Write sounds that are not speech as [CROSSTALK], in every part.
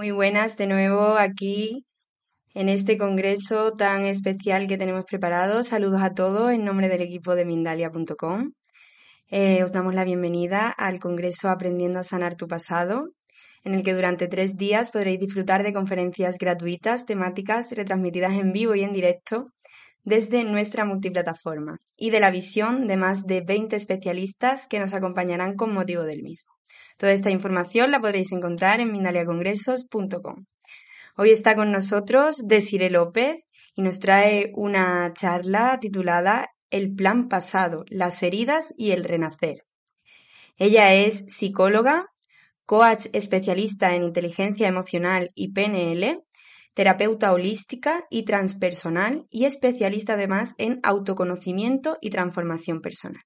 Muy buenas de nuevo aquí en este congreso tan especial que tenemos preparado. Saludos a todos en nombre del equipo de Mindalia.com. Eh, os damos la bienvenida al congreso Aprendiendo a Sanar tu Pasado, en el que durante tres días podréis disfrutar de conferencias gratuitas, temáticas, retransmitidas en vivo y en directo desde nuestra multiplataforma y de la visión de más de 20 especialistas que nos acompañarán con motivo del mismo. Toda esta información la podréis encontrar en mindaliacongresos.com. Hoy está con nosotros Desire López y nos trae una charla titulada El plan pasado, las heridas y el renacer. Ella es psicóloga, coach especialista en inteligencia emocional y PNL, terapeuta holística y transpersonal y especialista además en autoconocimiento y transformación personal.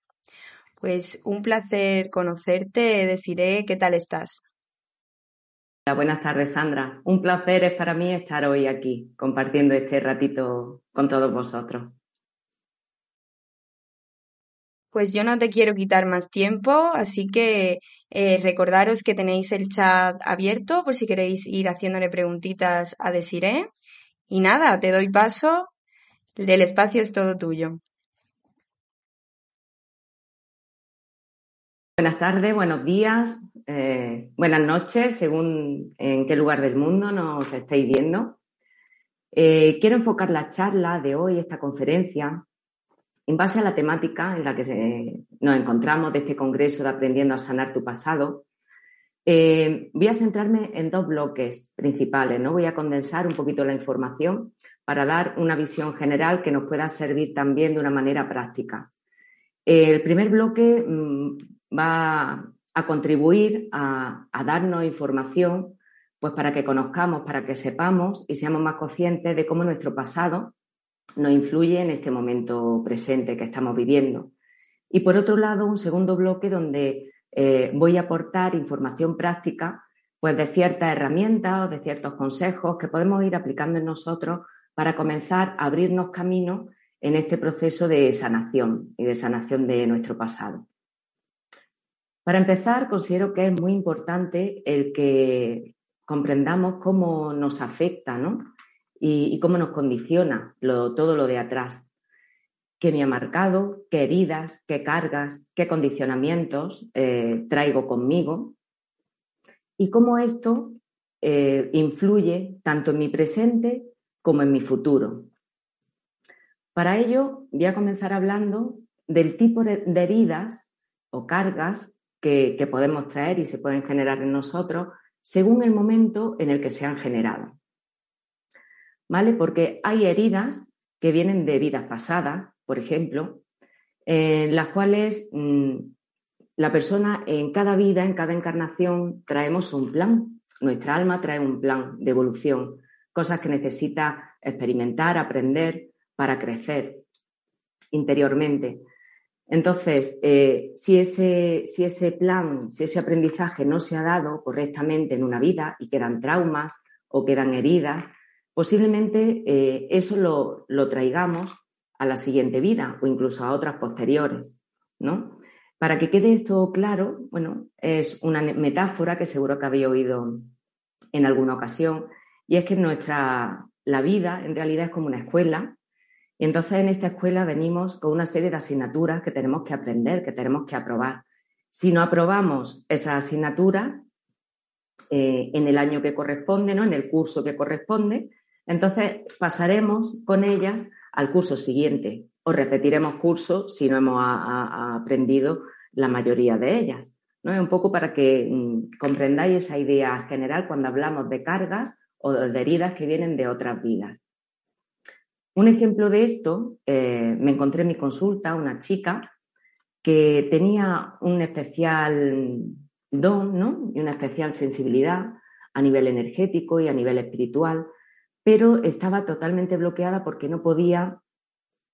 Pues un placer conocerte, Desiree, ¿qué tal estás? Hola, buenas tardes, Sandra. Un placer es para mí estar hoy aquí compartiendo este ratito con todos vosotros. Pues yo no te quiero quitar más tiempo, así que eh, recordaros que tenéis el chat abierto por si queréis ir haciéndole preguntitas a Desiree. Y nada, te doy paso. El espacio es todo tuyo. Buenas tardes, buenos días, eh, buenas noches, según en qué lugar del mundo nos estáis viendo. Eh, quiero enfocar la charla de hoy, esta conferencia, en base a la temática en la que nos encontramos de este Congreso de Aprendiendo a Sanar tu Pasado. Eh, voy a centrarme en dos bloques principales, ¿no? Voy a condensar un poquito la información para dar una visión general que nos pueda servir también de una manera práctica. El primer bloque mm, va a contribuir a, darnos información pues para que conozcamos, para que sepamos y seamos más conscientes de cómo nuestro pasado nos influye en este momento presente que estamos viviendo. Y por otro lado, un segundo bloque donde eh, voy a aportar información práctica pues de ciertas herramientas o de ciertos consejos que podemos ir aplicando en nosotros para comenzar a abrirnos camino en este proceso de sanación y de sanación de nuestro pasado. Para empezar, considero que es muy importante el que comprendamos cómo nos afecta y, cómo nos condiciona todo lo de atrás. ¿Qué me ha marcado? ¿Qué heridas? ¿Qué cargas? ¿Qué condicionamientos eh, traigo conmigo? Y cómo esto eh, influye tanto en mi presente como en mi futuro. Para ello, voy a comenzar hablando del tipo de heridas o cargas que, podemos traer y se pueden generar en nosotros según el momento en el que se han generado. ¿Vale? Porque hay heridas que vienen de vidas pasadas, por ejemplo, en las cuales mm, la persona en cada vida, en cada encarnación, traemos un plan. Nuestra alma trae un plan de evolución, cosas que necesita experimentar, aprender para crecer interiormente. Entonces, eh, si, ese, si ese plan, si ese aprendizaje no se ha dado correctamente en una vida y quedan traumas o quedan heridas, posiblemente eh, eso lo, lo, traigamos a la siguiente vida o incluso a otras posteriores, ¿no? Para que quede esto claro, bueno, es una metáfora que seguro que habéis oído en alguna ocasión, y es que nuestra, la vida en realidad es como una escuela y entonces en esta escuela venimos con una serie de asignaturas que tenemos que aprender, que tenemos que aprobar. Si no aprobamos esas asignaturas eh, en el año que corresponde, ¿no? en el curso que corresponde, entonces pasaremos con ellas al curso siguiente. o repetiremos cursos si no hemos aprendido la mayoría de ellas. ¿no? Un poco para que mm, comprendáis esa idea general cuando hablamos de cargas o de heridas que vienen de otras vidas. Un ejemplo de esto, eh, me encontré en mi consulta una chica que tenía un especial don y una especial sensibilidad a nivel energético y a nivel espiritual, pero estaba totalmente bloqueada porque no podía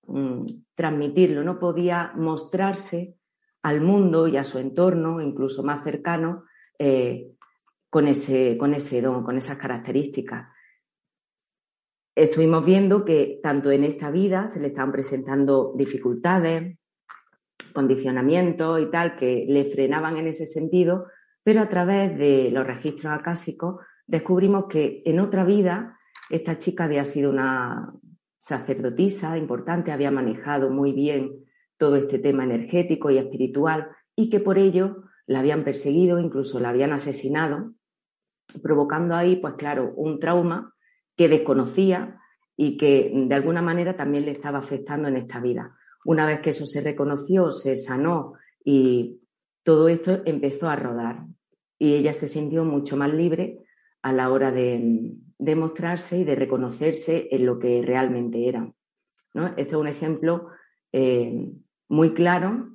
mm, transmitirlo, no podía mostrarse al mundo y a su entorno, incluso más cercano, eh, con, ese, con ese don, con esas características. Estuvimos viendo que tanto en esta vida se le estaban presentando dificultades, condicionamientos y tal que le frenaban en ese sentido, pero a través de los registros acásicos descubrimos que en otra vida esta chica había sido una sacerdotisa importante, había manejado muy bien todo este tema energético y espiritual y que por ello la habían perseguido, incluso la habían asesinado, provocando ahí, pues claro, un trauma que desconocía y que de alguna manera también le estaba afectando en esta vida. Una vez que eso se reconoció, se sanó y todo esto empezó a rodar. Y ella se sintió mucho más libre a la hora de, mostrarse y de reconocerse en lo que realmente era. ¿no? Este es un ejemplo eh, muy claro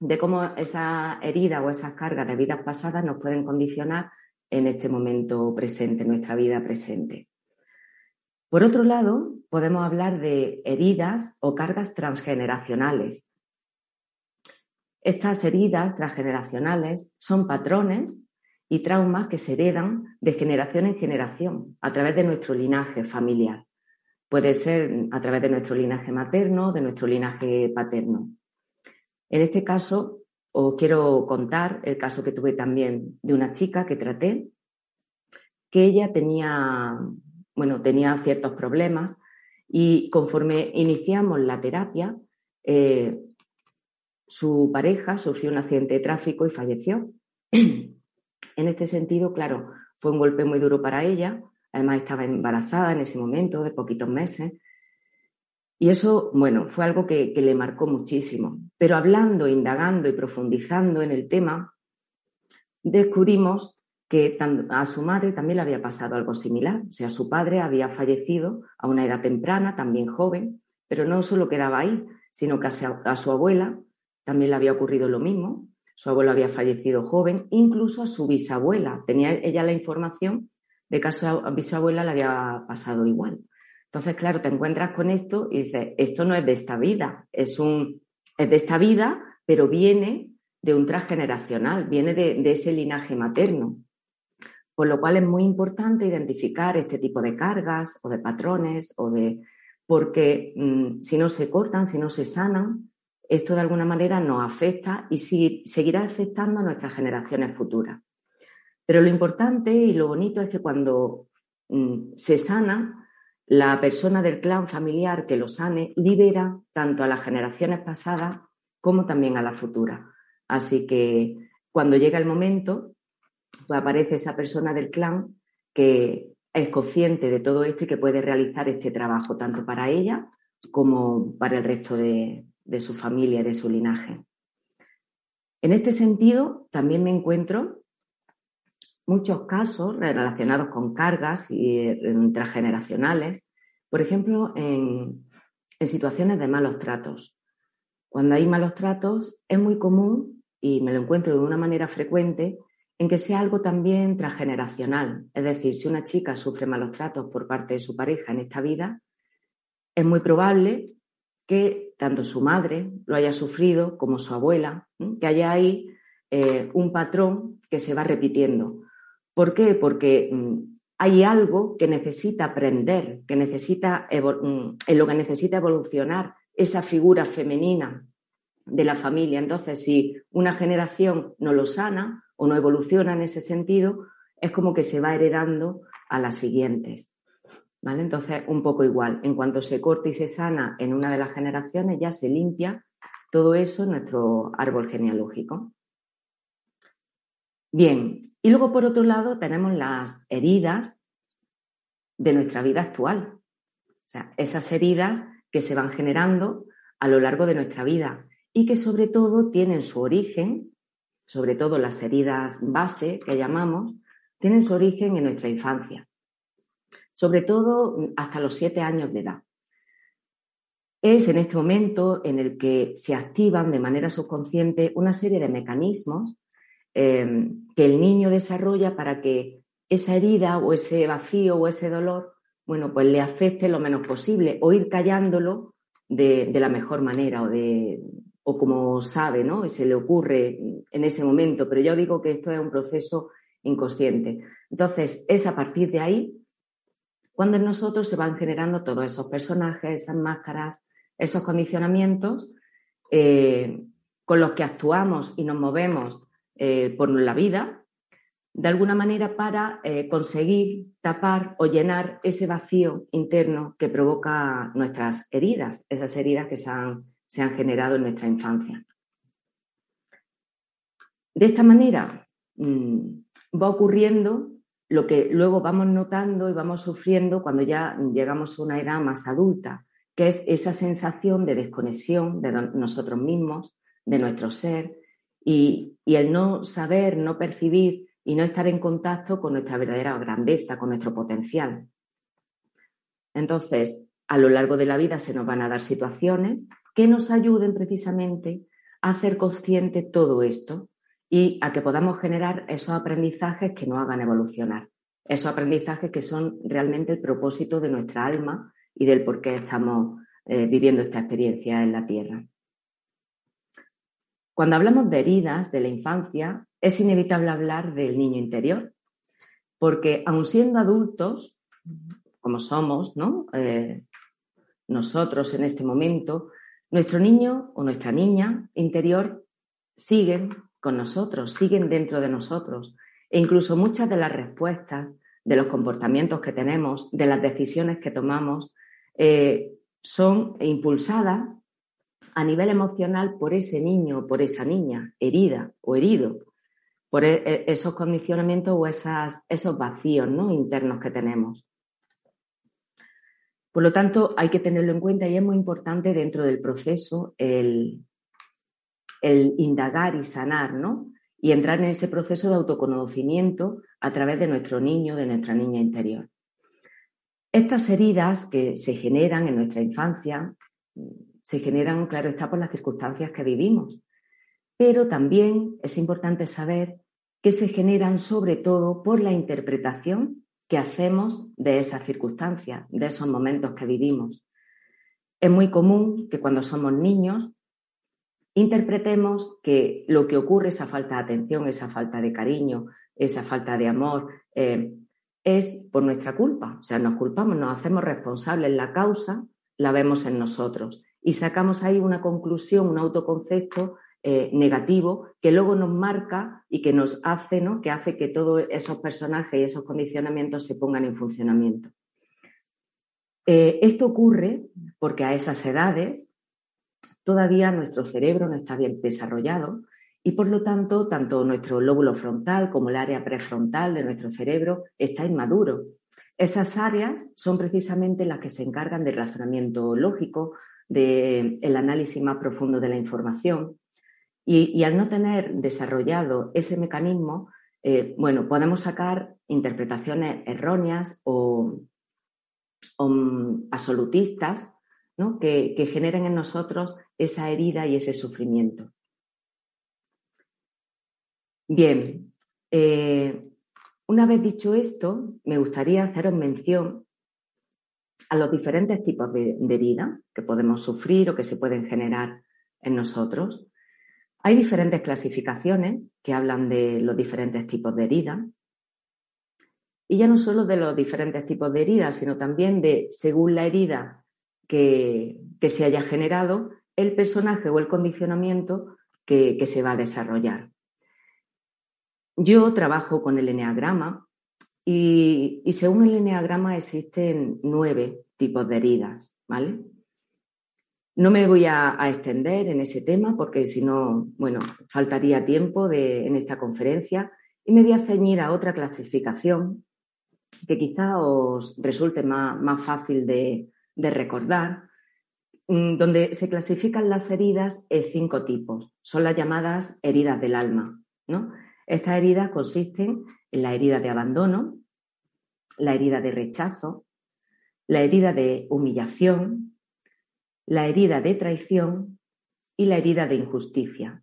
de cómo esa herida o esas cargas de vidas pasadas nos pueden condicionar en este momento presente, en nuestra vida presente. Por otro lado, podemos hablar de heridas o cargas transgeneracionales. Estas heridas transgeneracionales son patrones y traumas que se heredan de generación en generación a través de nuestro linaje familiar. Puede ser a través de nuestro linaje materno, de nuestro linaje paterno. En este caso, os quiero contar el caso que tuve también de una chica que traté, que ella tenía bueno, tenía ciertos problemas y conforme iniciamos la terapia, eh, su pareja sufrió un accidente de tráfico y falleció. [CLEARS THROAT] en este sentido, claro, fue un golpe muy duro para ella. Además, estaba embarazada en ese momento, de poquitos meses. Y eso, bueno, fue algo que, que le marcó muchísimo. Pero hablando, indagando y profundizando en el tema, descubrimos que a su madre también le había pasado algo similar. O sea, su padre había fallecido a una edad temprana, también joven, pero no solo quedaba ahí, sino que a su abuela también le había ocurrido lo mismo. Su abuelo había fallecido joven, incluso a su bisabuela. Tenía ella la información de que a su bisabuela le había pasado igual. Entonces, claro, te encuentras con esto y dices, esto no es de esta vida, es, un, es de esta vida, pero viene de un transgeneracional, viene de ese linaje materno. Por lo cual es muy importante identificar este tipo de cargas o de patrones o de porque mm, si no se cortan, si no se sanan, esto de alguna manera nos afecta y seguirá afectando a nuestras generaciones futuras. Pero lo importante y lo bonito es que cuando mm, se sana, la persona del clan familiar que lo sane libera tanto a las generaciones pasadas como también a las futuras. Así que cuando llega el momento, aparece esa persona del clan que es consciente de todo esto y que puede realizar este trabajo tanto para ella como para el resto de, su familia, de su linaje. En este sentido, también me encuentro muchos casos relacionados con cargas y eh, transgeneracionales, por ejemplo, en, en situaciones de malos tratos. Cuando hay malos tratos, es muy común, y me lo encuentro de una manera frecuente, en que sea algo también transgeneracional. Es decir, si una chica sufre malos tratos por parte de su pareja en esta vida, es muy probable que tanto su madre lo haya sufrido como su abuela, que haya ahí eh, un patrón que se va repitiendo. ¿Por qué? Porque mm, hay algo que necesita aprender, que necesita mm, en lo que necesita evolucionar esa figura femenina de la familia. Entonces, si una generación no lo sana, o no evoluciona en ese sentido, es como que se va heredando a las siguientes. ¿Vale? Entonces, un poco igual. En cuanto se corta y se sana en una de las generaciones, ya se limpia todo eso en nuestro árbol genealógico. Bien, y luego por otro lado tenemos las heridas de nuestra vida actual. O sea, esas heridas que se van generando a lo largo de nuestra vida y que sobre todo tienen su origen, sobre todo las heridas base que llamamos, tienen su origen en nuestra infancia, sobre todo hasta los siete años de edad. Es en este momento en el que se activan de manera subconsciente una serie de mecanismos eh, que el niño desarrolla para que esa herida o ese vacío o ese dolor, bueno, pues le afecte lo menos posible o ir callándolo de, la mejor manera o, de, o como sabe, ¿no? Y se le ocurre en ese momento. Pero yo digo que esto es un proceso inconsciente. Entonces, es a partir de ahí cuando en nosotros se van generando todos esos personajes, esas máscaras, esos condicionamientos eh, con los que actuamos y nos movemos eh, por la vida de alguna manera para eh, conseguir tapar o llenar ese vacío interno que provoca nuestras heridas, esas heridas que se han, generado en nuestra infancia. De esta manera mm, va ocurriendo lo que luego vamos notando y vamos sufriendo cuando ya llegamos a una edad más adulta, que es esa sensación de desconexión de nosotros mismos, de nuestro ser, y el no saber, no percibir y no estar en contacto con nuestra verdadera grandeza, con nuestro potencial. Entonces, a lo largo de la vida se nos van a dar situaciones que nos ayuden precisamente a hacer consciente todo esto y a que podamos generar esos aprendizajes que nos hagan evolucionar. Esos aprendizajes que son realmente el propósito de nuestra alma y del por qué estamos eh, viviendo esta experiencia en la Tierra. Cuando hablamos de heridas de la infancia, es inevitable hablar del niño interior, porque aun siendo adultos, como somos, ¿no? Eh, nosotros en este momento, nuestro niño o nuestra niña interior siguen con nosotros, siguen dentro de nosotros. E incluso muchas de las respuestas, de los comportamientos que tenemos, de las decisiones que tomamos, eh, son impulsadas a nivel emocional por ese niño o por esa niña herida o herido por e, e, esos condicionamientos o esos vacíos ¿no? internos que tenemos. Por lo tanto, hay que tenerlo en cuenta y es muy importante dentro del proceso el, indagar y sanar, ¿no? Y entrar en ese proceso de autoconocimiento a través de nuestro niño, de nuestra niña interior. Estas heridas que se generan en nuestra infancia se generan, claro está, por las circunstancias que vivimos. Pero también es importante saber que se generan sobre todo por la interpretación que hacemos de esas circunstancias, de esos momentos que vivimos. Es muy común que cuando somos niños interpretemos que lo que ocurre, esa falta de atención, esa falta de cariño, esa falta de amor, eh, es por nuestra culpa. O sea, nos culpamos, nos hacemos responsables. La causa la vemos en nosotros y sacamos ahí una conclusión, un autoconcepto eh, negativo que luego nos marca y que nos hace, ¿no? que hace que todos esos personajes y esos condicionamientos se pongan en funcionamiento. Eh, esto ocurre porque a esas edades todavía nuestro cerebro no está bien desarrollado y por lo tanto tanto nuestro lóbulo frontal como el área prefrontal de nuestro cerebro está inmaduro. Esas áreas son precisamente las que se encargan del razonamiento lógico, del análisis más profundo de la información y, al no tener desarrollado ese mecanismo, eh, bueno, podemos sacar interpretaciones erróneas o, mm, absolutistas ¿no? que, generen en nosotros esa herida y ese sufrimiento. Bien, eh, una vez dicho esto, me gustaría haceros mención a los diferentes tipos de, de herida que podemos sufrir o que se pueden generar en nosotros. Hay diferentes clasificaciones que hablan de los diferentes tipos de heridas. Y ya no solo de los diferentes tipos de heridas, sino también de, según la herida que, se haya generado, el personaje o el condicionamiento que, se va a desarrollar. Yo trabajo con el eneagrama y, y, según el eneagrama existen nueve tipos de heridas, ¿vale? No me voy a, extender en ese tema porque si no, bueno, faltaría tiempo en esta conferencia y me voy a ceñir a otra clasificación que quizá os resulte más, fácil de, recordar, mm, donde se clasifican las heridas en cinco tipos. Son las llamadas heridas del alma. ¿no? Estas heridas consisten en la herida de abandono, la herida de rechazo, la herida de humillación, la herida de traición y la herida de injusticia.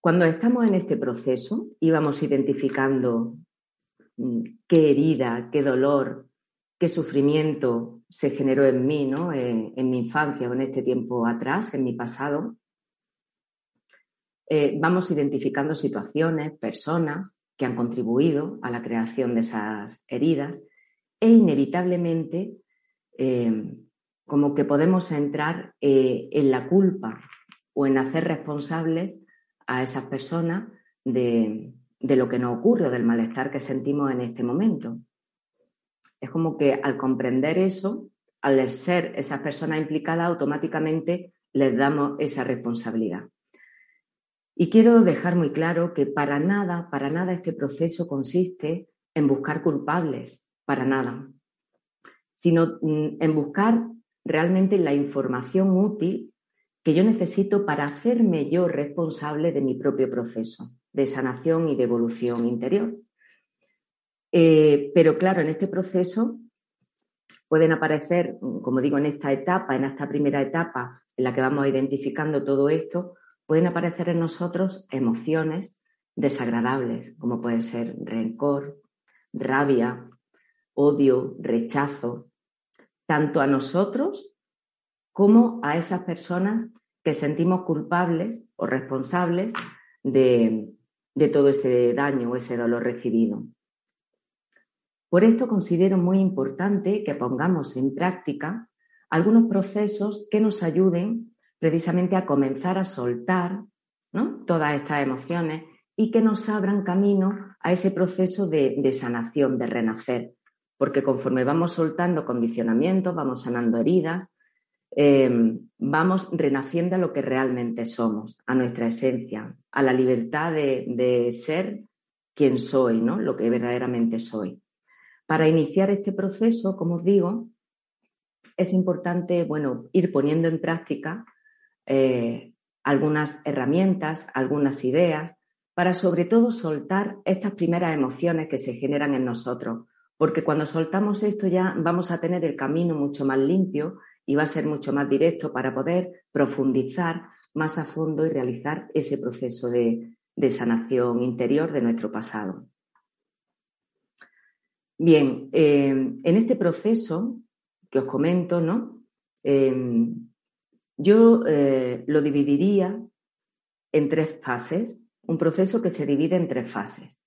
Cuando estamos en este proceso y vamos identificando mm, qué herida, qué dolor, qué sufrimiento se generó en mí, ¿no? en, mi infancia o en este tiempo atrás, en mi pasado, eh, vamos identificando situaciones, personas que han contribuido a la creación de esas heridas e inevitablemente eh, como que podemos entrar eh, en la culpa o en hacer responsables a esas personas de, lo que nos ocurre o del malestar que sentimos en este momento. Es como que al comprender eso, al ser esas personas implicadas, automáticamente les damos esa responsabilidad. Y quiero dejar muy claro que para nada, para nada este proceso consiste en buscar culpables, para nada, sino mm, en buscar realmente la información útil que yo necesito para hacerme yo responsable de mi propio proceso de sanación y de evolución interior. Eh, pero claro, en este proceso pueden aparecer, como digo, en esta etapa, en esta primera etapa en la que vamos identificando todo esto, pueden aparecer en nosotros emociones desagradables, como puede ser rencor, rabia, odio, rechazo, tanto a nosotros como a esas personas que sentimos culpables o responsables de, todo ese daño o ese dolor recibido. Por esto considero muy importante que pongamos en práctica algunos procesos que nos ayuden precisamente a comenzar a soltar todas estas emociones y que nos abran camino a ese proceso de, de, sanación, de renacer. Porque conforme vamos soltando condicionamientos, vamos sanando heridas, Em, vamos renaciendo a lo que realmente somos, a nuestra esencia, a la libertad de, ser quien soy, ¿no? lo que verdaderamente soy. Para iniciar este proceso, como os digo, es importante bueno, ir poniendo en práctica eh, algunas herramientas, algunas ideas, para sobre todo soltar estas primeras emociones que se generan en nosotros, porque cuando soltamos esto ya vamos a tener el camino mucho más limpio y va a ser mucho más directo para poder profundizar más a fondo y realizar ese proceso de, sanación interior de nuestro pasado. Bien, eh, en este proceso que os comento, ¿no? Eh, yo eh, lo dividiría en tres fases, un proceso que se divide en tres fases.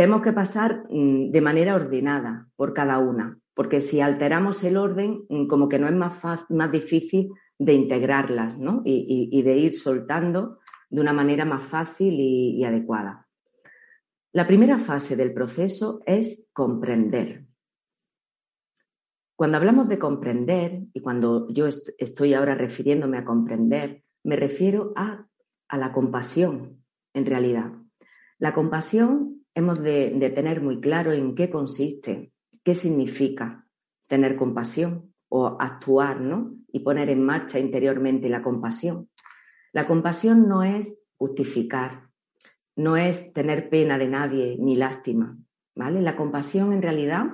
Tenemos que pasar mm, de manera ordenada por cada una porque si alteramos el orden, mm, como que no es más, más difícil de integrarlas ¿no? y, de ir soltando de una manera más fácil y, adecuada. La primera fase del proceso es comprender. Cuando hablamos de comprender, y cuando yo estoy ahora refiriéndome a comprender, me refiero a, la compasión, en realidad. La compasión hemos de tener muy claro en qué consiste qué significa tener compasión o actuar, ¿no? Y poner en marcha interiormente la compasión. La compasión no es justificar, no es tener pena de nadie ni lástima, ¿vale? La compasión en realidad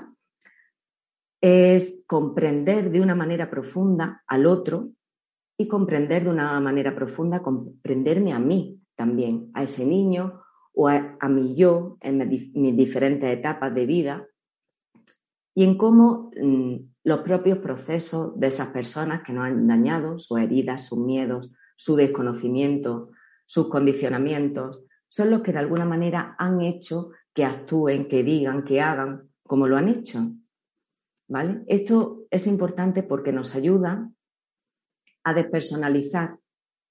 es comprender de una manera profunda al otro y comprender de una manera profunda, comprenderme a mí también, a ese niño o a, a mi yo en mis diferentes etapas de vida y en cómo mm, los propios procesos de esas personas que nos han dañado, sus heridas, sus miedos, su desconocimiento, sus condicionamientos, son los que de alguna manera han hecho que actúen, que digan, que hagan como lo han hecho. ¿Vale? Esto es importante porque nos ayuda a despersonalizar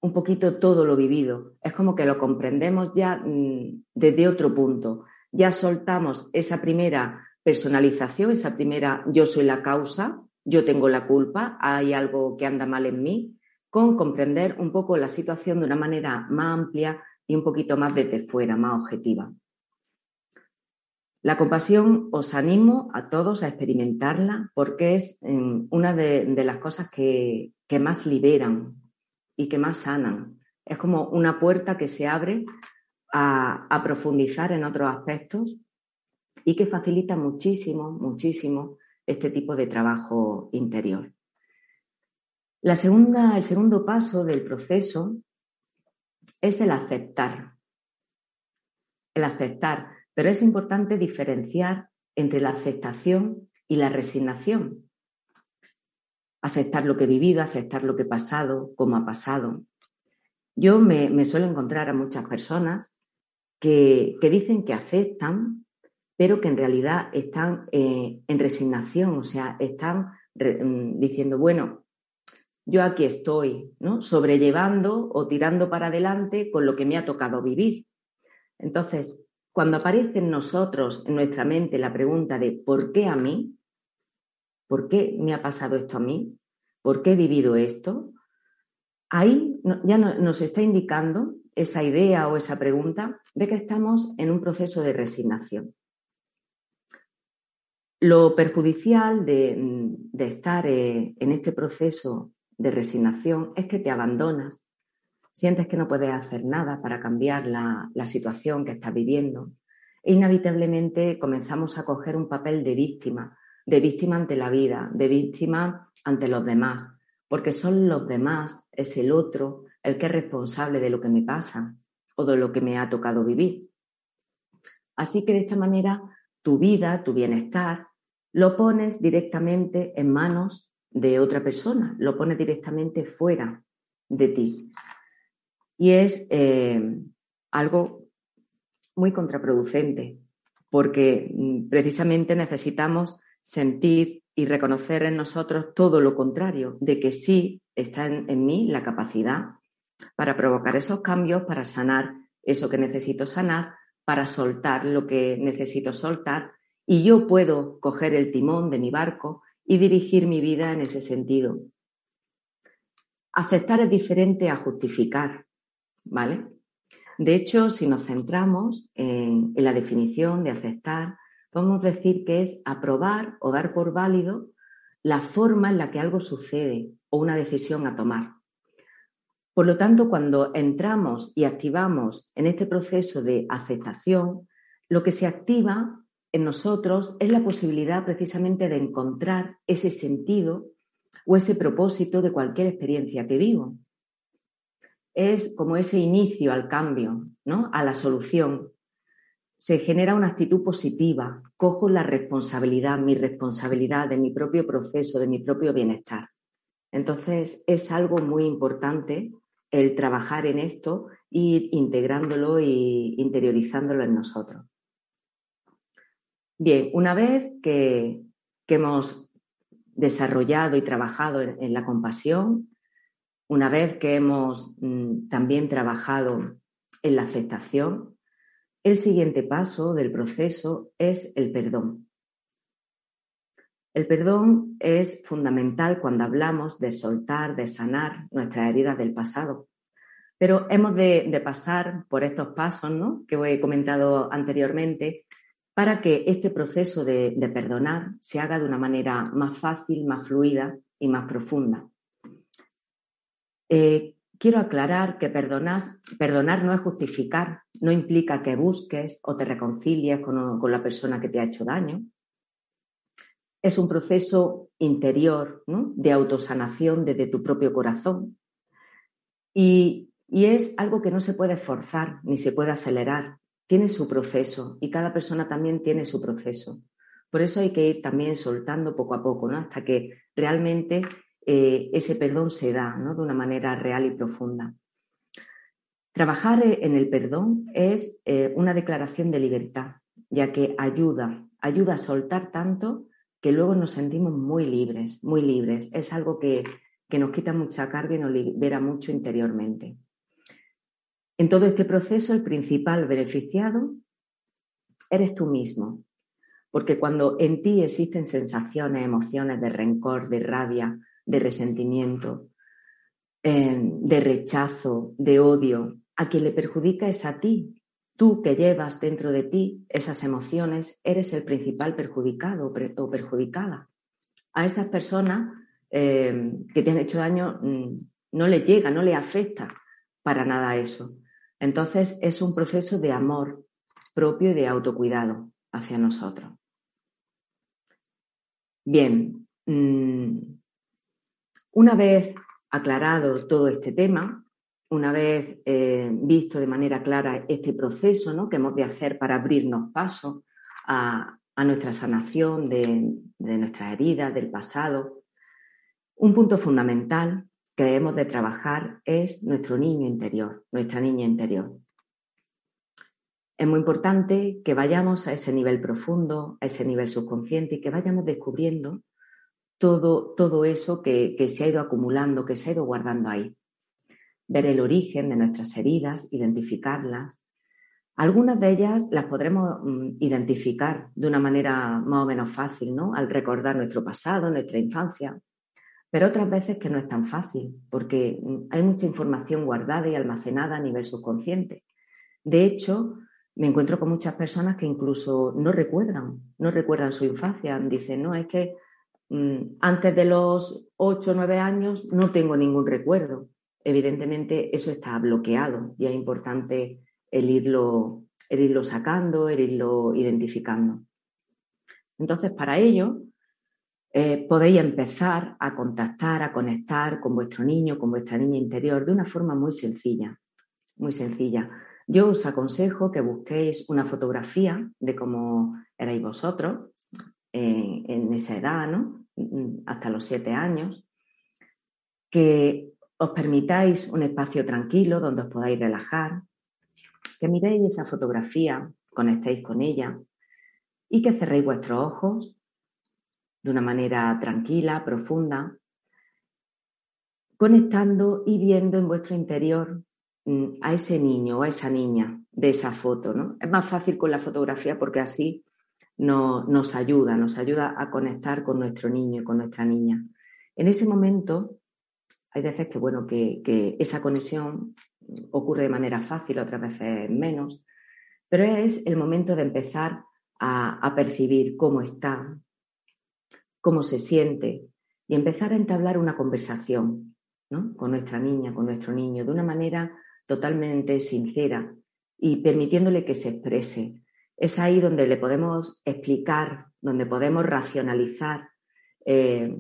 un poquito todo lo vivido. Es como que lo comprendemos ya mm, desde otro punto. Ya soltamos esa primera personalización, esa primera yo soy la causa, yo tengo la culpa, hay algo que anda mal en mí, con comprender un poco la situación de una manera más amplia y un poquito más desde fuera, más objetiva. La compasión os animo a todos a experimentarla porque es em, una de, las cosas que, más liberan y que más sanan. Es como una puerta que se abre a profundizar en otros aspectos y que facilita muchísimo, muchísimo este tipo de trabajo interior. La segunda, el segundo paso del proceso es el aceptar. El aceptar, pero es importante diferenciar entre la aceptación y la resignación. Aceptar lo que he vivido, aceptar lo que he pasado, cómo ha pasado. Yo me, suelo encontrar a muchas personas que, dicen que aceptan, pero que en realidad están eh, en resignación, o sea, están mm, diciendo, bueno, yo aquí estoy, ¿no? Sobrellevando o tirando para adelante con lo que me ha tocado vivir. Entonces, cuando aparece en nosotros, en nuestra mente, la pregunta de ¿por qué a mí? ¿Por qué me ha pasado esto a mí? ¿Por qué he vivido esto? Ahí ya nos está indicando esa idea o esa pregunta de que estamos en un proceso de resignación. Lo perjudicial de, estar eh, en este proceso de resignación es que te abandonas, sientes que no puedes hacer nada para cambiar la, situación que estás viviendo e inevitablemente comenzamos a coger un papel de víctima, de víctima ante la vida, de víctima ante los demás, porque son los demás, es el otro, el que es responsable de lo que me pasa o de lo que me ha tocado vivir. Así que de esta manera tu vida, tu bienestar, lo pones directamente en manos de otra persona, lo pone directamente fuera de ti. Y es eh, algo muy contraproducente, porque mm, precisamente necesitamos sentir y reconocer en nosotros todo lo contrario, de que sí está en, mí la capacidad para provocar esos cambios, para sanar eso que necesito sanar, para soltar lo que necesito soltar, y yo puedo coger el timón de mi barco y dirigir mi vida en ese sentido. Aceptar es diferente a justificar, ¿vale? De hecho, si nos centramos en, la definición de aceptar, podemos decir que es aprobar o dar por válido la forma en la que algo sucede o una decisión a tomar. Por lo tanto, cuando entramos y activamos en este proceso de aceptación, lo que se activa en nosotros es la posibilidad precisamente de encontrar ese sentido o ese propósito de cualquier experiencia que vivo. Es como ese inicio al cambio, ¿no? a la solución. Se genera una actitud positiva, cojo la responsabilidad, mi responsabilidad de mi propio proceso, de mi propio bienestar. Entonces es algo muy importante el trabajar en esto, ir integrándolo e interiorizándolo en nosotros. Bien, una vez que, hemos desarrollado y trabajado en, la compasión, una vez que hemos mm, también trabajado en la aceptación, el siguiente paso del proceso es el perdón. El perdón es fundamental cuando hablamos de soltar, de sanar nuestras heridas del pasado. Pero hemos de, pasar por estos pasos ¿no? que he comentado anteriormente para que este proceso de, perdonar se haga de una manera más fácil, más fluida y más profunda. Eh, quiero aclarar que perdonar, perdonar no es justificar, no implica que busques o te reconcilies con, la persona que te ha hecho daño. Es un proceso interior de autosanación desde tu propio corazón. y es algo que no se puede forzar ni se puede acelerar tiene su proceso y cada persona también tiene su proceso. Por eso hay que ir también soltando poco a poco, ¿no? Hasta que realmente eh, ese perdón se da, ¿no? De una manera real y profunda. Trabajar en el perdón es eh, una declaración de libertad, ya que ayuda, ayuda a soltar tanto que luego nos sentimos muy libres, muy libres. Es algo que, que nos quita mucha carga y nos libera mucho interiormente. En todo este proceso, el principal beneficiado eres tú mismo, porque cuando en ti existen sensaciones, emociones de rencor, de rabia, de resentimiento, eh, de rechazo, de odio, a quien le perjudica es a ti, tú que llevas dentro de ti esas emociones, eres el principal perjudicado o perjudicada. A esas personas eh, que te han hecho daño mm, no le llega, no le afecta para nada eso. Entonces es un proceso de amor propio y de autocuidado hacia nosotros. Bien, mm, una vez aclarado todo este tema, una vez eh, visto de manera clara este proceso ¿no? que hemos de hacer para abrirnos paso a, nuestra sanación de, de nuestras heridas, del pasado, un punto fundamental que hemos de trabajar es nuestro niño interior, nuestra niña interior. Es muy importante que vayamos a ese nivel profundo, a ese nivel subconsciente y que vayamos descubriendo todo, todo eso que, se ha ido acumulando, que se ha ido guardando ahí. Ver el origen de nuestras heridas, identificarlas. Algunas de ellas las podremos mm, identificar de una manera más o menos fácil, ¿no? Al recordar nuestro pasado, nuestra infancia. Pero otras veces que no es tan fácil, porque mm, hay mucha información guardada y almacenada a nivel subconsciente. De hecho, me encuentro con muchas personas que incluso no recuerdan, no recuerdan su infancia. Dicen, no, es que antes de los 8 o 9 años no tengo ningún recuerdo. Evidentemente eso está bloqueado y es importante el irlo, irlo sacando, el irlo identificando. Entonces, para ello, eh, podéis empezar a contactar, a conectar con vuestro niño, con vuestra niña interior de una forma muy sencilla, muy sencilla. Yo os aconsejo que busquéis una fotografía de cómo erais vosotros, en esa edad, ¿no? Mm, hasta los siete años, que os permitáis un espacio tranquilo donde os podáis relajar, que miréis esa fotografía, conectéis con ella y que cerréis vuestros ojos de una manera tranquila, profunda, conectando y viendo en vuestro interior mm, a ese niño o a esa niña de esa foto. ¿no? Es más fácil con la fotografía porque así nos ayuda, nos ayuda a conectar con nuestro niño y con nuestra niña. En ese momento, hay veces que, bueno, que, esa conexión ocurre de manera fácil, otras veces menos, pero es el momento de empezar a, percibir cómo está, cómo se siente y empezar a entablar una conversación con nuestra niña, con nuestro niño, de una manera totalmente sincera y permitiéndole que se exprese, es ahí donde le podemos explicar, donde podemos racionalizar eh,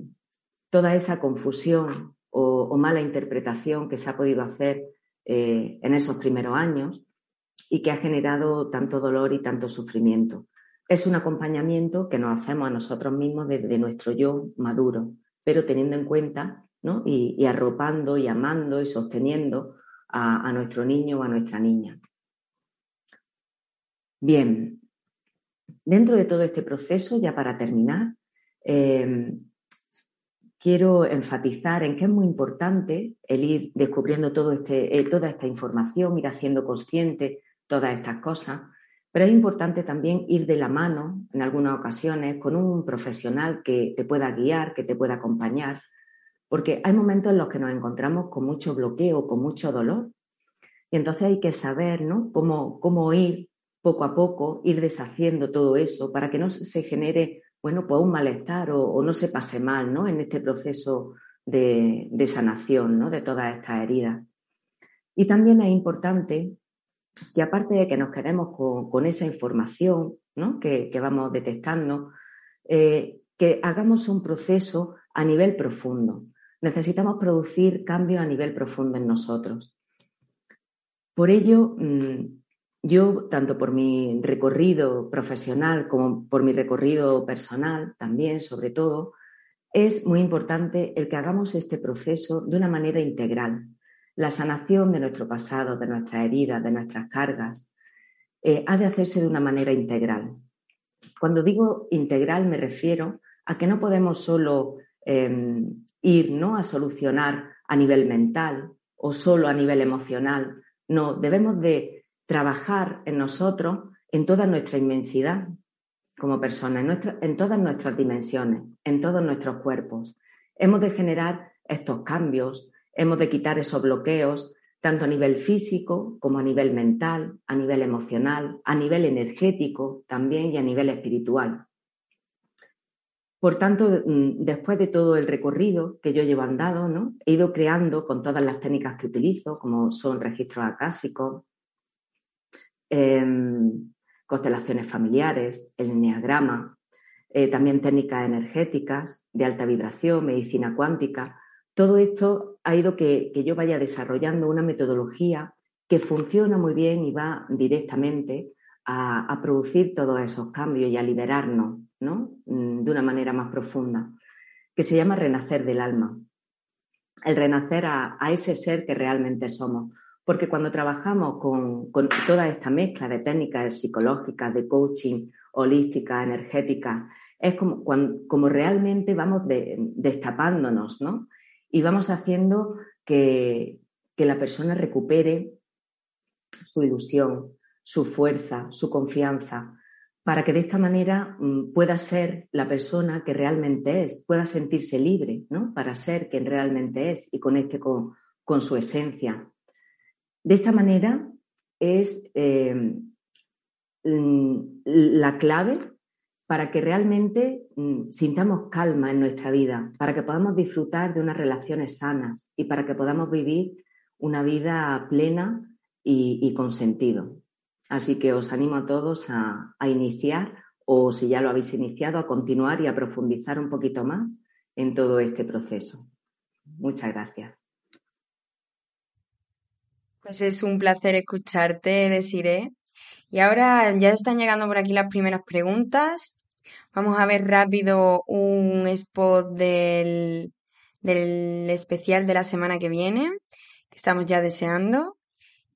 toda esa confusión o, mala interpretación que se ha podido hacer eh, en esos primeros años y que ha generado tanto dolor y tanto sufrimiento. Es un acompañamiento que nos hacemos a nosotros mismos desde nuestro yo maduro, pero teniendo en cuenta y, arropando y amando y sosteniendo a nuestro niño o a nuestra niña. Bien, dentro de todo este proceso, ya para terminar, em, quiero enfatizar en que es muy importante el ir descubriendo este, eh, toda esta información, ir haciendo consciente todas estas cosas, pero es importante también ir de la mano, en algunas ocasiones, con un profesional que te pueda guiar, que te pueda acompañar, porque hay momentos en los que nos encontramos con mucho bloqueo, con mucho dolor, y entonces hay que saber ¿no? cómo, cómo ir poco a poco ir deshaciendo todo eso para que no se genere, bueno, pues un malestar o, no se pase mal, ¿no? En este proceso de, sanación, ¿no? De todas estas heridas. Y también es importante que aparte de que nos quedemos con, esa información ¿no? que, vamos detectando, eh, que hagamos un proceso a nivel profundo. Necesitamos producir cambios a nivel profundo en nosotros. Por ello, mm, yo, tanto por mi recorrido profesional como por mi recorrido personal, también, sobre todo, es muy importante el que hagamos este proceso de una manera integral. La sanación de nuestro pasado, de nuestras heridas, de nuestras cargas, eh, ha de hacerse de una manera integral. Cuando digo integral me refiero a que no podemos solo em, ir ¿no? a solucionar a nivel mental o solo a nivel emocional. No, debemos de trabajar en nosotros en toda nuestra inmensidad como personas, en, todas nuestras dimensiones, en todos nuestros cuerpos. Hemos de generar estos cambios, hemos de quitar esos bloqueos, tanto a nivel físico como a nivel mental, a nivel emocional, a nivel energético también y a nivel espiritual. Por tanto, mm, después de todo el recorrido que yo llevo andado, ¿no? he ido creando con todas las técnicas que utilizo, como son registros acásicos, em, constelaciones familiares, el enneagrama, eh, también técnicas energéticas de alta vibración, medicina cuántica. Todo esto ha ido que, que yo vaya desarrollando una metodología que funciona muy bien y va directamente a, producir todos esos cambios y a liberarnos ¿no? Mm, de una manera más profunda, que se llama renacer del alma. El renacer a, ese ser que realmente somos. Porque cuando trabajamos con, toda esta mezcla de técnicas psicológicas, de coaching, holística, energética, es como, realmente vamos destapándonos, ¿no? Y vamos haciendo que, la persona recupere su ilusión, su fuerza, su confianza, para que de esta manera mm, pueda ser la persona que realmente es, pueda sentirse libre, ¿no? Para ser quien realmente es y conecte con, con su esencia. De esta manera es em, mm, la clave para que realmente mm, sintamos calma en nuestra vida, para que podamos disfrutar de unas relaciones sanas y para que podamos vivir una vida plena y con sentido. Así que os animo a todos a, iniciar o si ya lo habéis iniciado, a continuar y a profundizar un poquito más en todo este proceso. Muchas gracias. Pues es un placer escucharte, Desiree. Y ahora ya están llegando por aquí las primeras preguntas. Vamos a ver rápido un spot del, del especial de la semana que viene, que estamos ya deseando.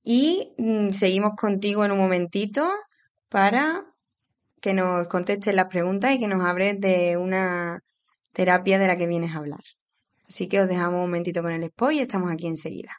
Y mm, seguimos contigo en un momentito para que nos contestes las preguntas y que nos hables de una terapia de la que vienes a hablar. Así que os dejamos un momentito con el spot y estamos aquí enseguida.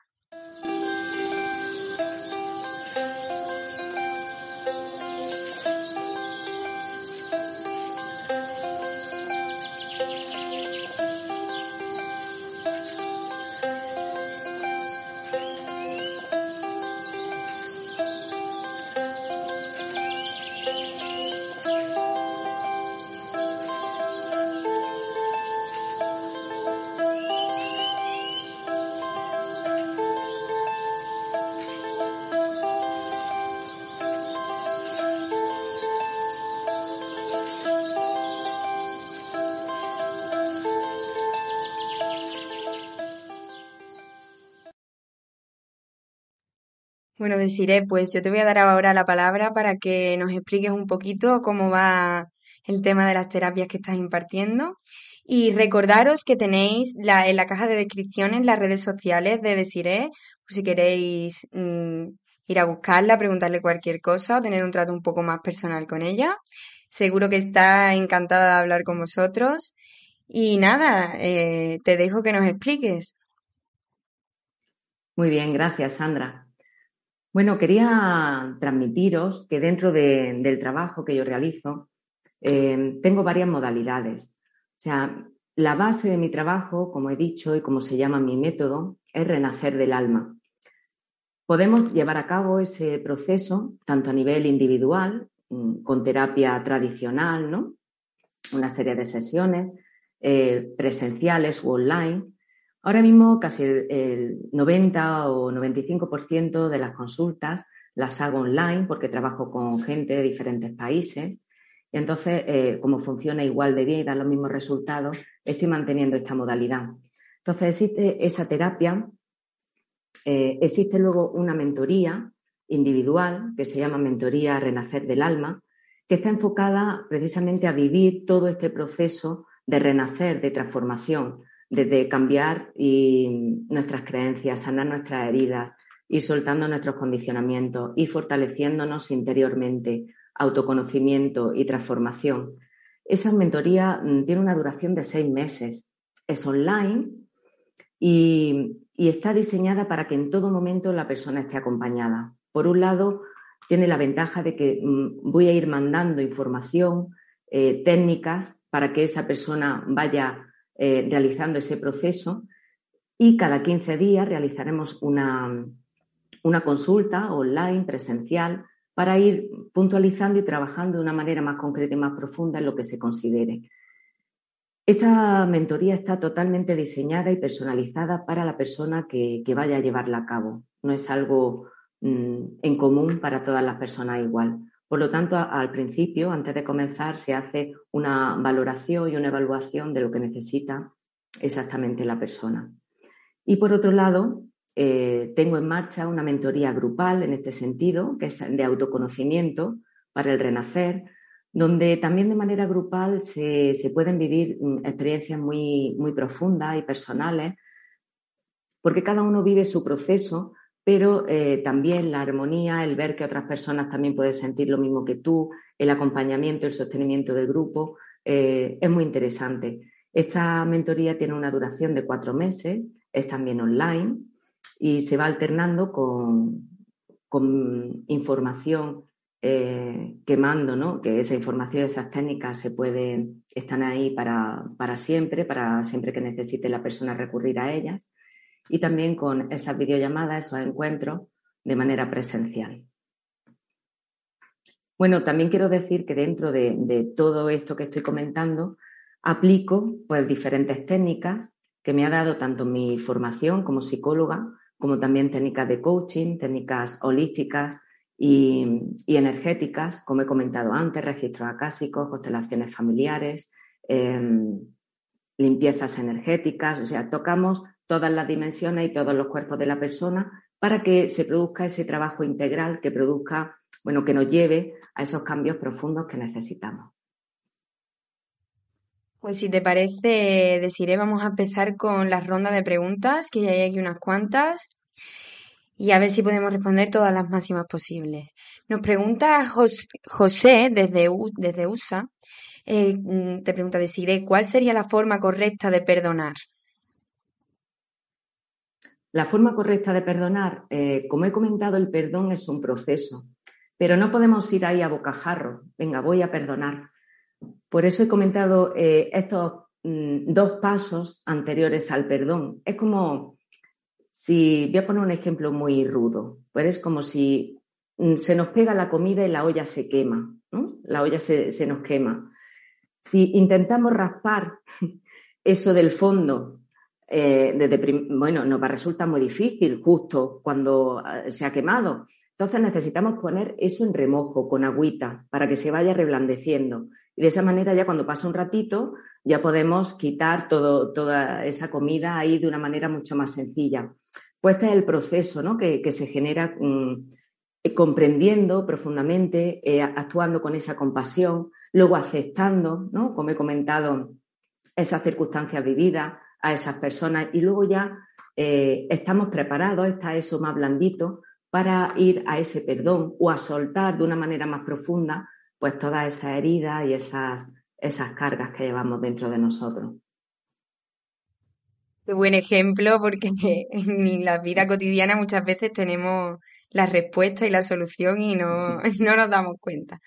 Bueno, deciré, pues yo te voy a dar ahora la palabra para que nos expliques un poquito cómo va el tema de las terapias que estás impartiendo. Y recordaros que tenéis la, en la caja de descripciones las redes sociales de Desiré, por si queréis mm, ir a buscarla, preguntarle cualquier cosa o tener un trato un poco más personal con ella. Seguro que está encantada de hablar con vosotros. Y nada, eh, te dejo que nos expliques. Muy bien, gracias, Sandra. Bueno, quería transmitiros que dentro del trabajo que yo realizo eh, tengo varias modalidades. O sea, la base de mi trabajo, como he dicho y como se llama mi método, es renacer del alma. Podemos llevar a cabo ese proceso tanto a nivel individual, mm, con terapia tradicional, ¿no? Una serie de sesiones eh, presenciales u online, Ahora mismo casi el 90 o 95% de las consultas las hago online porque trabajo con gente de diferentes países. Y entonces, eh, como funciona igual de bien y da los mismos resultados, estoy manteniendo esta modalidad. Entonces, existe esa terapia, eh, existe luego una mentoría individual que se llama Mentoría Renacer del Alma, que está enfocada precisamente a vivir todo este proceso de renacer, de transformación, desde cambiar y nuestras creencias, sanar nuestras heridas, ir soltando nuestros condicionamientos, y fortaleciéndonos interiormente, autoconocimiento y transformación. Esa mentoría mm, tiene una duración de seis meses, es online y, está diseñada para que en todo momento la persona esté acompañada. Por un lado, tiene la ventaja de que mm, voy a ir mandando información, eh, técnicas para que esa persona vaya eh, realizando ese proceso y cada 15 días realizaremos una, una consulta online, presencial, para ir puntualizando y trabajando de una manera más concreta y más profunda en lo que se considere. Esta mentoría está totalmente diseñada y personalizada para la persona que, vaya a llevarla a cabo. No es algo mm, en común para todas las personas igual. Por lo tanto, al principio, antes de comenzar, se hace una valoración y una evaluación de lo que necesita exactamente la persona. Y por otro lado, eh, tengo en marcha una mentoría grupal en este sentido, que es de autoconocimiento para el renacer, donde también de manera grupal se, pueden vivir mm, experiencias muy, muy profundas y personales, porque cada uno vive su proceso, pero eh, también la armonía, el ver que otras personas también pueden sentir lo mismo que tú, el acompañamiento, el sostenimiento del grupo, eh, es muy interesante. Esta mentoría tiene una duración de cuatro meses, es también online y se va alternando con, con información eh, quemando, ¿no? que esa información, esas técnicas se pueden, están ahí para, para, siempre, para siempre que necesite la persona recurrir a ellas, y también con esas videollamadas, esos encuentros de manera presencial. Bueno, también quiero decir que dentro de, de todo esto que estoy comentando, aplico pues diferentes técnicas que me ha dado tanto mi formación como psicóloga, como también técnicas de coaching, técnicas holísticas y, energéticas, como he comentado antes, registros acásicos, constelaciones familiares, em, limpiezas energéticas, o sea, tocamos todas las dimensiones y todos los cuerpos de la persona para que se produzca ese trabajo integral que produzca, bueno, que nos lleve a esos cambios profundos que necesitamos. Pues si te parece, Desiree, vamos a empezar con las rondas de preguntas, que ya hay aquí unas cuantas, y a ver si podemos responder todas las máximas posibles. Nos pregunta José desde, desde USA, eh, mm, te pregunta Desiree, ¿cuál sería la forma correcta de perdonar? La forma correcta de perdonar, eh, como he comentado, el perdón es un proceso, pero no podemos ir ahí a bocajarro, venga, voy a perdonar por eso he comentado eh, estos mm, dos pasos anteriores al perdón. Es como si, voy a poner un ejemplo muy rudo, pues es como si mm, se nos pega la comida y la olla se quema, ¿no? La olla se, nos quema. Si intentamos raspar [LAUGHS] eso del fondo, eh, bueno, nos va a resultar muy difícil justo cuando eh, se ha quemado. Entonces necesitamos poner eso en remojo con agüita para que se vaya reblandeciendo. Y de esa manera ya cuando pasa un ratito ya podemos quitar todo, toda esa comida ahí de una manera mucho más sencilla. Pues este es el proceso ¿no? que, se genera mm, eh, comprendiendo profundamente, actuando con esa compasión, luego aceptando, ¿no? como he comentado, esas circunstancias vividas a esas personas y luego ya eh, estamos preparados, está eso más blandito para ir a ese perdón o a soltar de una manera más profunda pues todas esas heridas y esas, esas cargas que llevamos dentro de nosotros. Qué buen ejemplo, porque en la vida cotidiana muchas veces tenemos la respuesta y la solución y no, [LAUGHS] no nos damos cuenta.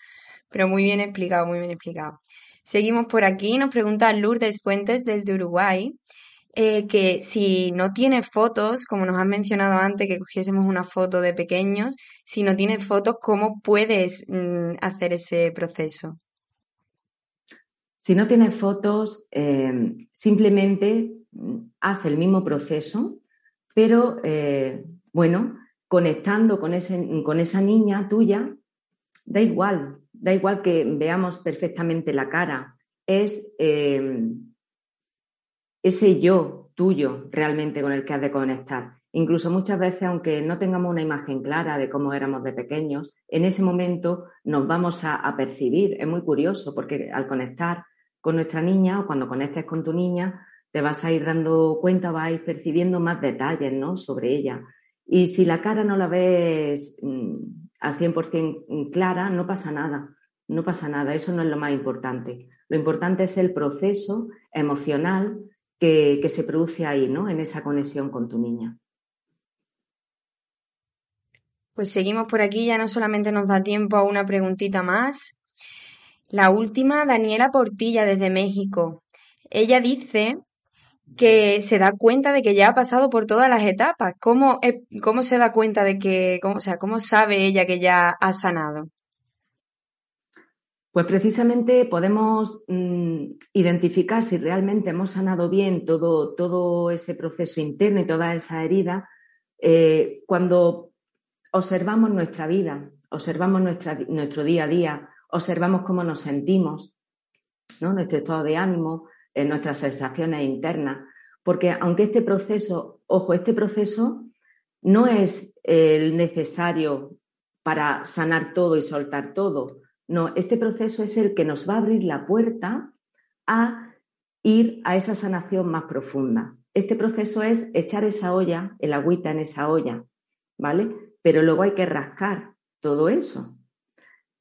Pero muy bien explicado, muy bien explicado. Seguimos por aquí, nos pregunta Lourdes Fuentes desde Uruguay eh, que si no tienes fotos, como nos has mencionado antes, que cogiésemos una foto de pequeños, si no tienes fotos, ¿cómo puedes mm, hacer ese proceso? Si no tienes fotos, em, simplemente mm, haz el mismo proceso, pero eh, bueno, conectando con, ese, con esa niña tuya, da igual, da igual que veamos perfectamente la cara. Es ese yo tuyo realmente con el que has de conectar. Incluso muchas veces, aunque no tengamos una imagen clara de cómo éramos de pequeños, en ese momento nos vamos a, percibir. Es muy curioso porque al conectar con nuestra niña o cuando conectes con tu niña, te vas a ir dando cuenta, vas a ir percibiendo más detalles ¿no? sobre ella. Y si la cara no la ves mm, al 100% clara, no pasa nada. No pasa nada, eso no es lo más importante. Lo importante es el proceso emocional que, se produce ahí, ¿no? En esa conexión con tu niña. Pues seguimos por aquí, ya no solamente nos da tiempo a una preguntita más. La última, Daniela Portilla desde México. Ella dice que se da cuenta de que ya ha pasado por todas las etapas. ¿Cómo, cómo se da cuenta de que, o sea, cómo sabe ella que ya ha sanado? Pues precisamente podemos mm, identificar si realmente hemos sanado bien todo, todo ese proceso interno y toda esa herida eh, cuando observamos nuestra vida, observamos nuestro día a día, observamos cómo nos sentimos, nuestro estado de ánimo, eh, nuestras sensaciones internas. Porque aunque este proceso, ojo, este proceso no es el necesario para sanar todo y soltar todo, no, este proceso es el que nos va a abrir la puerta a ir a esa sanación más profunda. Este proceso es echar esa olla, el agüita en esa olla, ¿vale? Pero luego hay que rascar todo eso.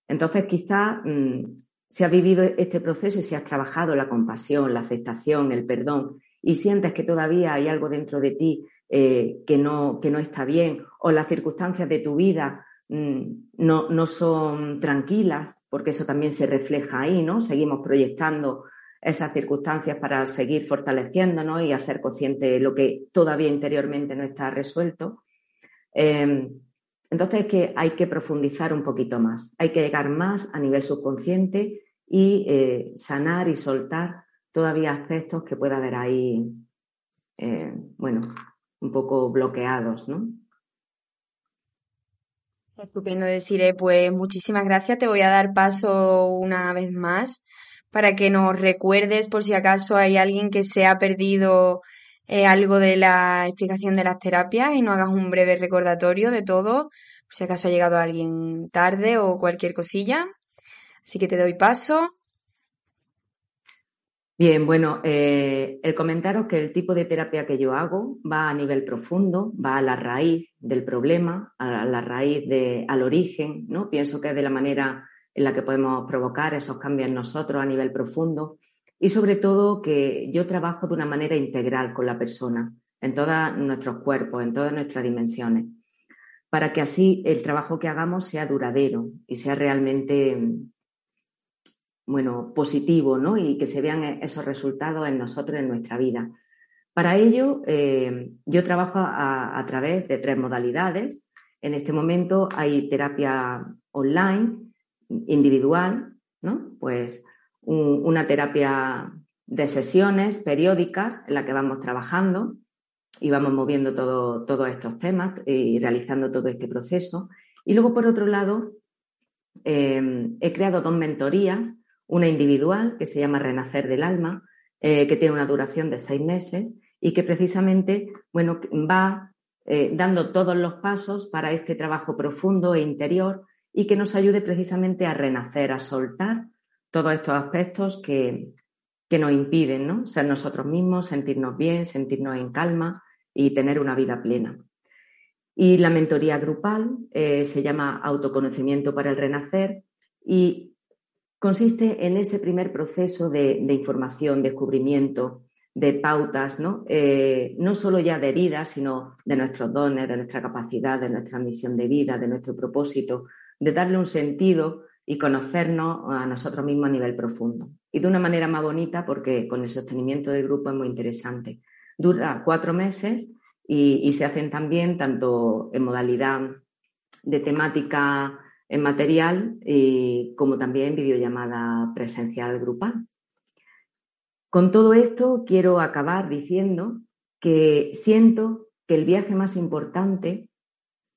Entonces, quizá mm, si has vivido este proceso y si has trabajado la compasión, la aceptación, el perdón, y sientes que todavía hay algo dentro de ti eh, que, no, que no está bien, o las circunstancias de tu vida no, no, son tranquilas, porque eso también se refleja ahí, ¿no? Seguimos proyectando esas circunstancias para seguir fortaleciéndonos y hacer consciente lo que todavía interiormente no está resuelto. Em, entonces que hay que profundizar un poquito más, hay que llegar más a nivel subconsciente y eh, sanar y soltar todavía aspectos que pueda haber ahí, eh, bueno, un poco bloqueados, ¿no? Estupendo deciré, pues muchísimas gracias. Te voy a dar paso una vez más para que nos recuerdes por si acaso hay alguien que se ha perdido eh, algo de la explicación de las terapias y no hagas un breve recordatorio de todo, por si acaso ha llegado alguien tarde o cualquier cosilla. Así que te doy paso. Bien, bueno, eh, el comentaros que el tipo de terapia que yo hago va a nivel profundo, va a la raíz del problema, a la raíz de, al origen, ¿no? Pienso que es de la manera en la que podemos provocar esos cambios en nosotros a nivel profundo y sobre todo que yo trabajo de una manera integral con la persona, en todos nuestros cuerpos, en todas nuestras dimensiones, para que así el trabajo que hagamos sea duradero y sea realmente bueno, positivo, ¿no? Y que se vean esos resultados en nosotros, en nuestra vida. Para ello, eh, yo trabajo a, través de tres modalidades. En este momento hay terapia online, individual, ¿no? Pues una terapia de sesiones periódicas en la que vamos trabajando y vamos moviendo todos estos temas y realizando todo este proceso. Y luego, por otro lado, eh, he creado dos mentorías una individual que se llama Renacer del Alma, eh, que tiene una duración de seis meses y que precisamente bueno, va eh, dando todos los pasos para este trabajo profundo e interior y que nos ayude precisamente a renacer, a soltar todos estos aspectos que, que nos impiden ¿no? ser nosotros mismos, sentirnos bien, sentirnos en calma y tener una vida plena. Y la mentoría grupal eh, se llama Autoconocimiento para el Renacer y consiste en ese primer proceso de, información, descubrimiento, de pautas, ¿no? Eh, no solo ya de heridas, sino de nuestros dones, de nuestra capacidad, de nuestra misión de vida, de nuestro propósito, de darle un sentido y conocernos a nosotros mismos a nivel profundo. Y de una manera más bonita porque con el sostenimiento del grupo es muy interesante. Dura cuatro meses y, y se hacen también tanto en modalidad de temática en material y como también videollamada presencial grupal. Con todo esto quiero acabar diciendo que siento que el viaje más importante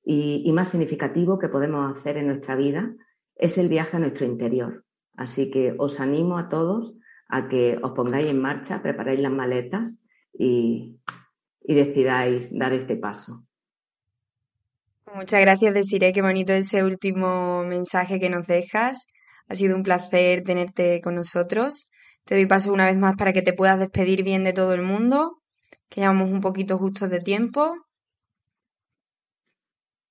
y, más significativo que podemos hacer en nuestra vida es el viaje a nuestro interior. Así que os animo a todos a que os pongáis en marcha, preparáis las maletas y decidáis dar este paso. Muchas gracias, Desiree. Qué bonito ese último mensaje que nos dejas. Ha sido un placer tenerte con nosotros. Te doy paso una vez más para que te puedas despedir bien de todo el mundo, que llevamos un poquito justos de tiempo.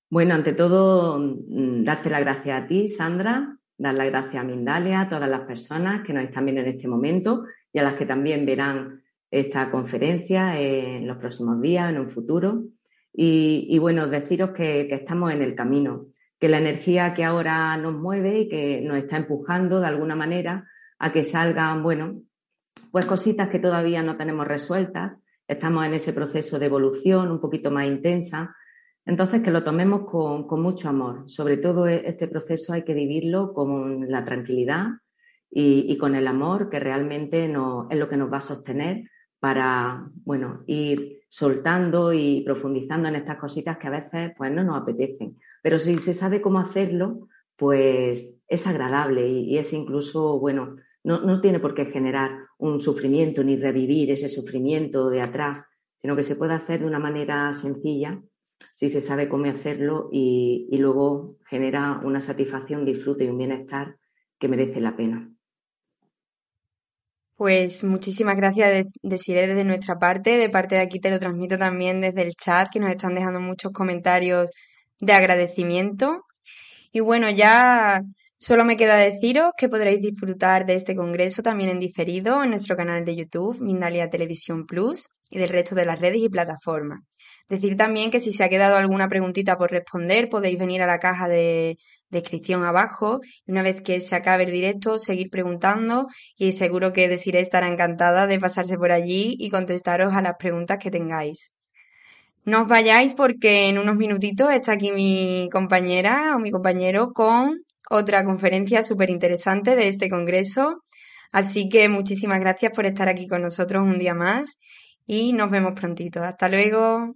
Bueno, ante todo, mm, darte las gracias a ti, Sandra, dar las gracias a Mindalia, a todas las personas que nos están viendo en este momento y a las que también verán esta conferencia en los próximos días, en un futuro. Y, bueno, deciros que, estamos en el camino, que la energía que ahora nos mueve y que nos está empujando de alguna manera a que salgan, bueno, pues cositas que todavía no tenemos resueltas estamos en ese proceso de evolución un poquito más intensa. Entonces, que lo tomemos con, mucho amor. Sobre todo e, este proceso hay que vivirlo con la tranquilidad y, con el amor que realmente no, es lo que nos va a sostener para, bueno, ir soltando y profundizando en estas cositas que a veces pues no nos apetecen. Pero si se sabe cómo hacerlo, pues es agradable y, es incluso, bueno, no, no, tiene por qué generar un sufrimiento ni revivir ese sufrimiento de atrás, sino que se puede hacer de una manera sencilla si se sabe cómo hacerlo y, y luego genera una satisfacción, disfrute y un bienestar que merece la pena. Pues muchísimas gracias, deciré desde nuestra parte. De parte de aquí te lo transmito también desde el chat, que nos están dejando muchos comentarios de agradecimiento. Y bueno, ya solo me queda deciros que podréis disfrutar de este congreso también en diferido en nuestro canal de YouTube, Mindalia Televisión Plus, y del resto de las redes y plataformas. Decir también que si se ha quedado alguna preguntita por responder, podéis venir a la caja de descripción abajo y una vez que se acabe el directo, seguir preguntando y seguro que Desiree estará encantada de pasarse por allí y contestaros a las preguntas que tengáis. No os vayáis porque en unos minutitos está aquí mi compañera o mi compañero con otra conferencia súper interesante de este congreso. Así que muchísimas gracias por estar aquí con nosotros un día más y nos vemos prontito. Hasta luego.